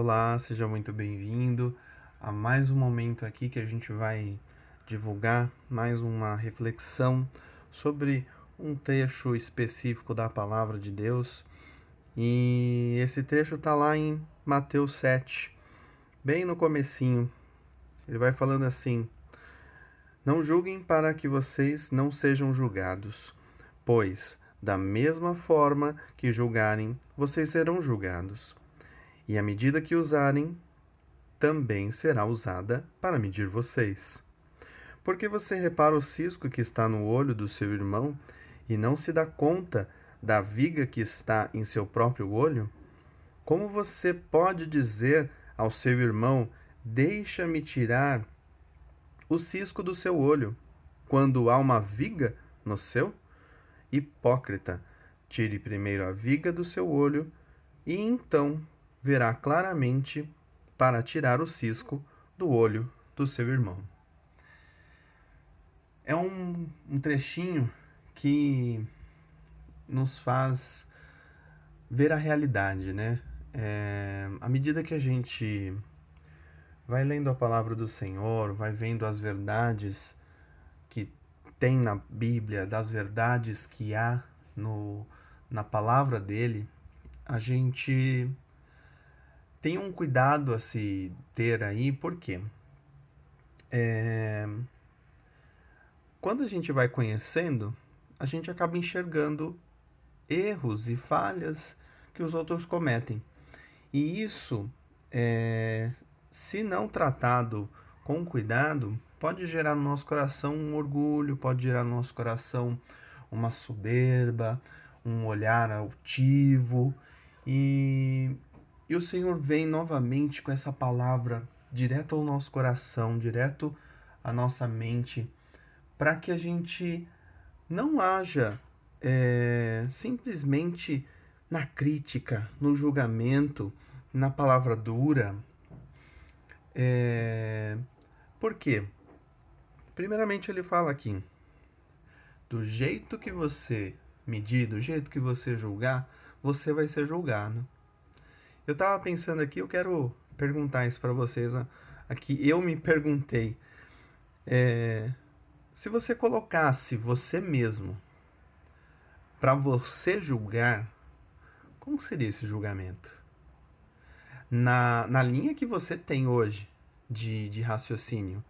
Olá, seja muito bem-vindo a mais um momento aqui que a gente vai divulgar mais uma reflexão sobre um trecho específico da palavra de Deus. E esse trecho está lá em Mateus 7, bem no comecinho. Ele vai falando assim: Não julguem para que vocês não sejam julgados, pois da mesma forma que julgarem, vocês serão julgados e a medida que usarem também será usada para medir vocês. Porque você repara o cisco que está no olho do seu irmão e não se dá conta da viga que está em seu próprio olho? Como você pode dizer ao seu irmão: Deixa-me tirar o cisco do seu olho, quando há uma viga no seu? Hipócrita, tire primeiro a viga do seu olho e então verá claramente para tirar o cisco do olho do seu irmão. É um, um trechinho que nos faz ver a realidade, né? É, à medida que a gente vai lendo a palavra do Senhor, vai vendo as verdades que tem na Bíblia, das verdades que há no, na palavra dele, a gente tem um cuidado a se ter aí, porque é, quando a gente vai conhecendo, a gente acaba enxergando erros e falhas que os outros cometem. E isso, é, se não tratado com cuidado, pode gerar no nosso coração um orgulho, pode gerar no nosso coração uma soberba, um olhar altivo. E e o Senhor vem novamente com essa palavra direto ao nosso coração, direto à nossa mente, para que a gente não haja é, simplesmente na crítica, no julgamento, na palavra dura. É, por quê? Primeiramente, ele fala aqui: do jeito que você medir, do jeito que você julgar, você vai ser julgado. Eu tava pensando aqui, eu quero perguntar isso para vocês aqui. Eu me perguntei é, se você colocasse você mesmo para você julgar, como seria esse julgamento? Na, na linha que você tem hoje de, de raciocínio,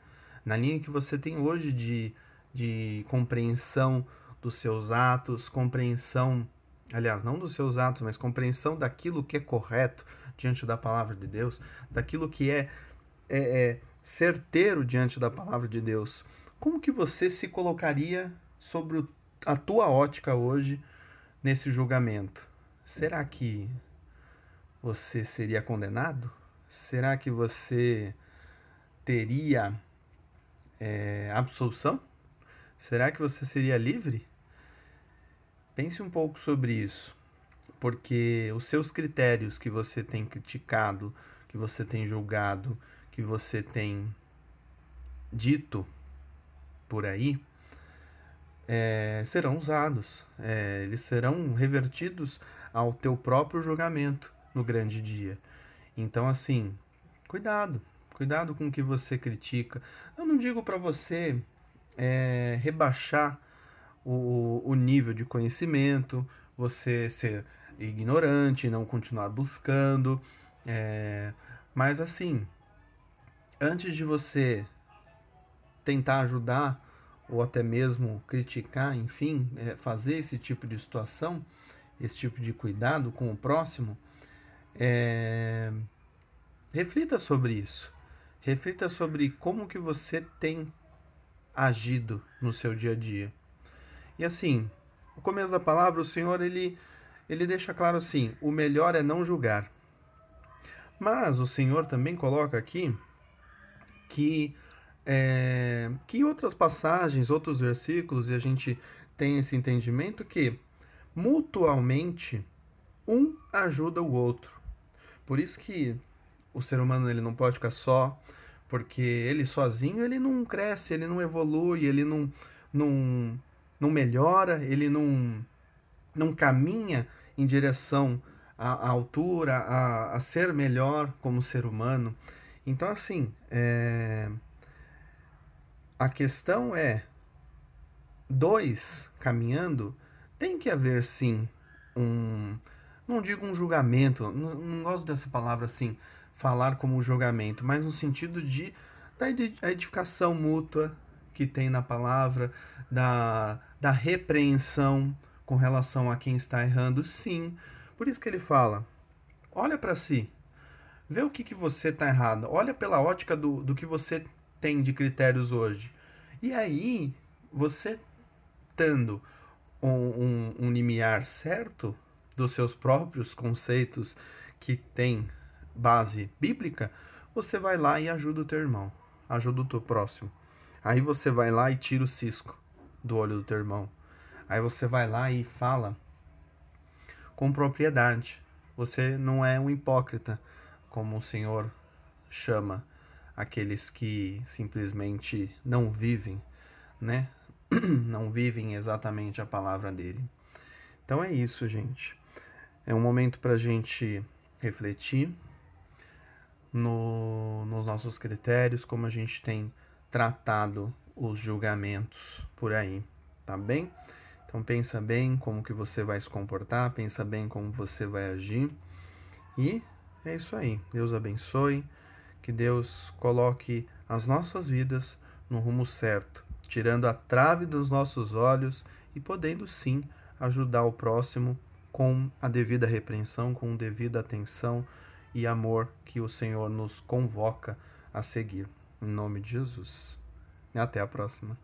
na linha que você tem hoje de, de compreensão dos seus atos, compreensão aliás, não dos seus atos, mas compreensão daquilo que é correto diante da palavra de Deus, daquilo que é, é, é certeiro diante da palavra de Deus. Como que você se colocaria sobre a tua ótica hoje nesse julgamento? Será que você seria condenado? Será que você teria é, absolução? Será que você seria livre? Pense um pouco sobre isso, porque os seus critérios que você tem criticado, que você tem julgado, que você tem dito por aí, é, serão usados, é, eles serão revertidos ao teu próprio julgamento no grande dia. Então, assim, cuidado, cuidado com o que você critica. Eu não digo para você é, rebaixar o, o nível de conhecimento, você ser ignorante, não continuar buscando. É, mas assim, antes de você tentar ajudar ou até mesmo criticar, enfim, é, fazer esse tipo de situação, esse tipo de cuidado com o próximo, é, reflita sobre isso. Reflita sobre como que você tem agido no seu dia a dia. E assim, o começo da palavra, o Senhor ele ele deixa claro assim: o melhor é não julgar. Mas o Senhor também coloca aqui que é, que outras passagens, outros versículos, e a gente tem esse entendimento que mutualmente um ajuda o outro. Por isso que o ser humano ele não pode ficar só, porque ele sozinho ele não cresce, ele não evolui, ele não, não, não melhora, ele não, não caminha em direção a, a altura, a, a, ser melhor como ser humano. Então, assim, é... a questão é: dois caminhando, tem que haver sim um. Não digo um julgamento, não, não gosto dessa palavra assim, falar como julgamento, mas no sentido de da edificação mútua que tem na palavra, da, da repreensão com relação a quem está errando, sim. Por isso que ele fala: olha para si, vê o que, que você está errado, olha pela ótica do, do que você tem de critérios hoje. E aí, você tendo um, um, um limiar certo dos seus próprios conceitos que tem base bíblica, você vai lá e ajuda o teu irmão, ajuda o teu próximo. Aí você vai lá e tira o cisco do olho do teu irmão. Aí você vai lá e fala com propriedade. Você não é um hipócrita, como o Senhor chama aqueles que simplesmente não vivem, né? não vivem exatamente a palavra dele. Então é isso, gente. É um momento para a gente refletir no, nos nossos critérios, como a gente tem tratado os julgamentos por aí, tá bem? Então pensa bem como que você vai se comportar, pensa bem como você vai agir. E é isso aí. Deus abençoe, que Deus coloque as nossas vidas no rumo certo tirando a trave dos nossos olhos e podendo sim ajudar o próximo com a devida repreensão, com devida atenção e amor que o Senhor nos convoca a seguir. Em nome de Jesus. Até a próxima.